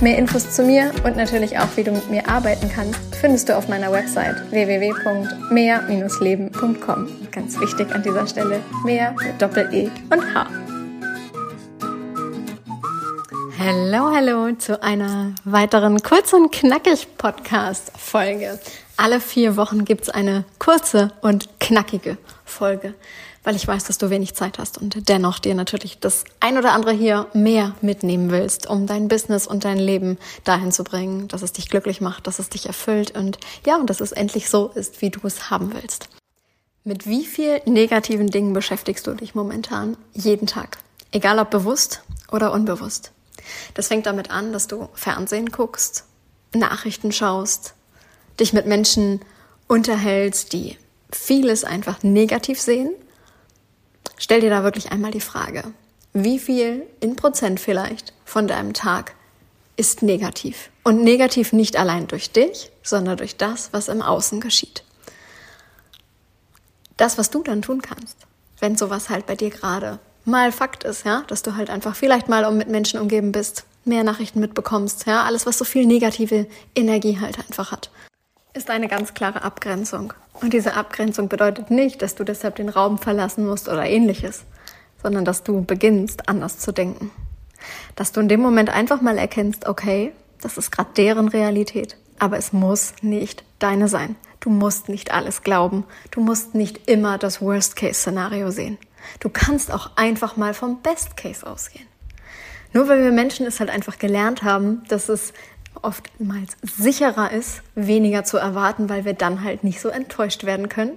Mehr Infos zu mir und natürlich auch, wie du mit mir arbeiten kannst, findest du auf meiner Website www.mehr-leben.com. Ganz wichtig an dieser Stelle, mehr mit Doppel-E und H. Hallo, hallo zu einer weiteren kurz und knackig Podcast-Folge. Alle vier Wochen gibt's eine kurze und knackige Folge weil ich weiß, dass du wenig Zeit hast und dennoch dir natürlich das ein oder andere hier mehr mitnehmen willst, um dein Business und dein Leben dahin zu bringen, dass es dich glücklich macht, dass es dich erfüllt und ja, und dass es endlich so ist, wie du es haben willst. Mit wie viel negativen Dingen beschäftigst du dich momentan jeden Tag? Egal ob bewusst oder unbewusst. Das fängt damit an, dass du Fernsehen guckst, Nachrichten schaust, dich mit Menschen unterhältst, die vieles einfach negativ sehen Stell dir da wirklich einmal die Frage, wie viel in Prozent vielleicht von deinem Tag ist negativ? Und negativ nicht allein durch dich, sondern durch das, was im Außen geschieht. Das, was du dann tun kannst, wenn sowas halt bei dir gerade mal Fakt ist, ja, dass du halt einfach vielleicht mal um mit Menschen umgeben bist, mehr Nachrichten mitbekommst, ja, alles, was so viel negative Energie halt einfach hat ist eine ganz klare Abgrenzung. Und diese Abgrenzung bedeutet nicht, dass du deshalb den Raum verlassen musst oder ähnliches, sondern dass du beginnst, anders zu denken. Dass du in dem Moment einfach mal erkennst, okay, das ist gerade deren Realität, aber es muss nicht deine sein. Du musst nicht alles glauben. Du musst nicht immer das Worst-Case-Szenario sehen. Du kannst auch einfach mal vom Best-Case ausgehen. Nur weil wir Menschen es halt einfach gelernt haben, dass es oftmals sicherer ist, weniger zu erwarten, weil wir dann halt nicht so enttäuscht werden können.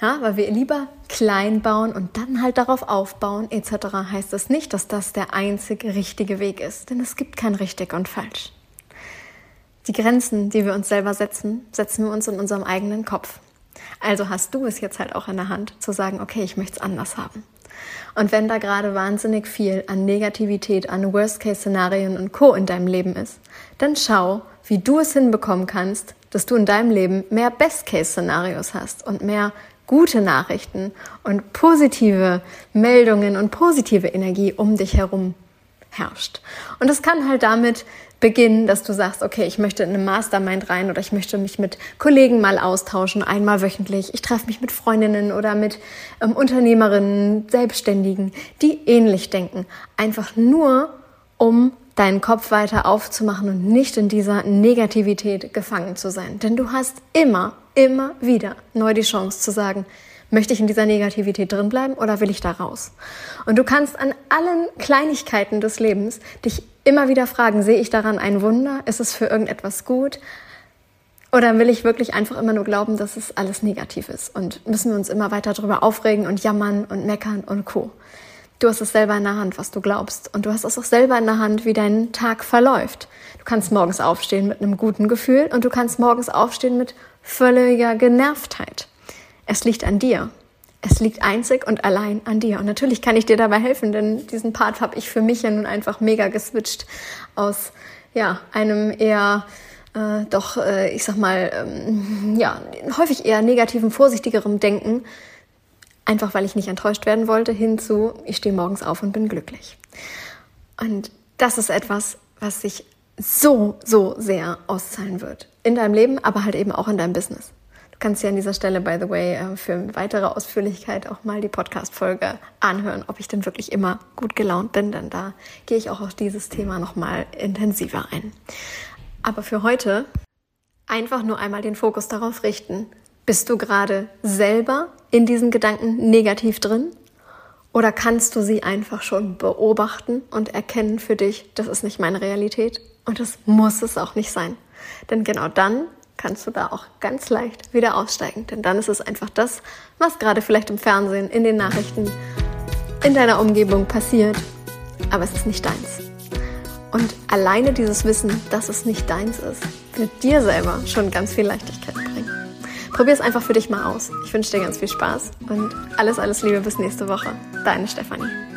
Ja, weil wir lieber klein bauen und dann halt darauf aufbauen etc. heißt das nicht, dass das der einzig richtige Weg ist, denn es gibt kein richtig und falsch. Die Grenzen, die wir uns selber setzen, setzen wir uns in unserem eigenen Kopf. Also hast du es jetzt halt auch in der Hand zu sagen, okay, ich möchte es anders haben. Und wenn da gerade wahnsinnig viel an Negativität, an Worst-Case-Szenarien und Co. in deinem Leben ist, dann schau, wie du es hinbekommen kannst, dass du in deinem Leben mehr Best-Case-Szenarios hast und mehr gute Nachrichten und positive Meldungen und positive Energie um dich herum herrscht. Und das kann halt damit beginnen, dass du sagst, okay, ich möchte in eine Mastermind rein oder ich möchte mich mit Kollegen mal austauschen, einmal wöchentlich. Ich treffe mich mit Freundinnen oder mit ähm, Unternehmerinnen, Selbstständigen, die ähnlich denken. Einfach nur, um deinen Kopf weiter aufzumachen und nicht in dieser Negativität gefangen zu sein. Denn du hast immer, immer wieder neu die Chance zu sagen, Möchte ich in dieser Negativität drin bleiben oder will ich da raus? Und du kannst an allen Kleinigkeiten des Lebens dich immer wieder fragen, sehe ich daran ein Wunder? Ist es für irgendetwas gut? Oder will ich wirklich einfach immer nur glauben, dass es alles negativ ist? Und müssen wir uns immer weiter darüber aufregen und jammern und meckern und co. Du hast es selber in der Hand, was du glaubst. Und du hast es auch selber in der Hand, wie dein Tag verläuft. Du kannst morgens aufstehen mit einem guten Gefühl und du kannst morgens aufstehen mit völliger Genervtheit. Es liegt an dir. Es liegt einzig und allein an dir. Und natürlich kann ich dir dabei helfen, denn diesen Part habe ich für mich ja nun einfach mega geswitcht aus ja, einem eher äh, doch, äh, ich sag mal, ähm, ja, häufig eher negativen, vorsichtigerem Denken, einfach weil ich nicht enttäuscht werden wollte, hinzu, ich stehe morgens auf und bin glücklich. Und das ist etwas, was sich so, so sehr auszahlen wird. In deinem Leben, aber halt eben auch in deinem Business. Kannst dir an dieser Stelle, by the way, äh, für weitere Ausführlichkeit auch mal die Podcast-Folge anhören, ob ich denn wirklich immer gut gelaunt bin, denn da gehe ich auch auf dieses Thema nochmal intensiver ein. Aber für heute einfach nur einmal den Fokus darauf richten. Bist du gerade selber in diesen Gedanken negativ drin? Oder kannst du sie einfach schon beobachten und erkennen für dich, das ist nicht meine Realität und das muss es auch nicht sein. Denn genau dann kannst du da auch ganz leicht wieder aussteigen. Denn dann ist es einfach das, was gerade vielleicht im Fernsehen, in den Nachrichten, in deiner Umgebung passiert. Aber es ist nicht deins. Und alleine dieses Wissen, dass es nicht deins ist, wird dir selber schon ganz viel Leichtigkeit bringen. Probier es einfach für dich mal aus. Ich wünsche dir ganz viel Spaß und alles, alles Liebe bis nächste Woche. Deine Stefanie.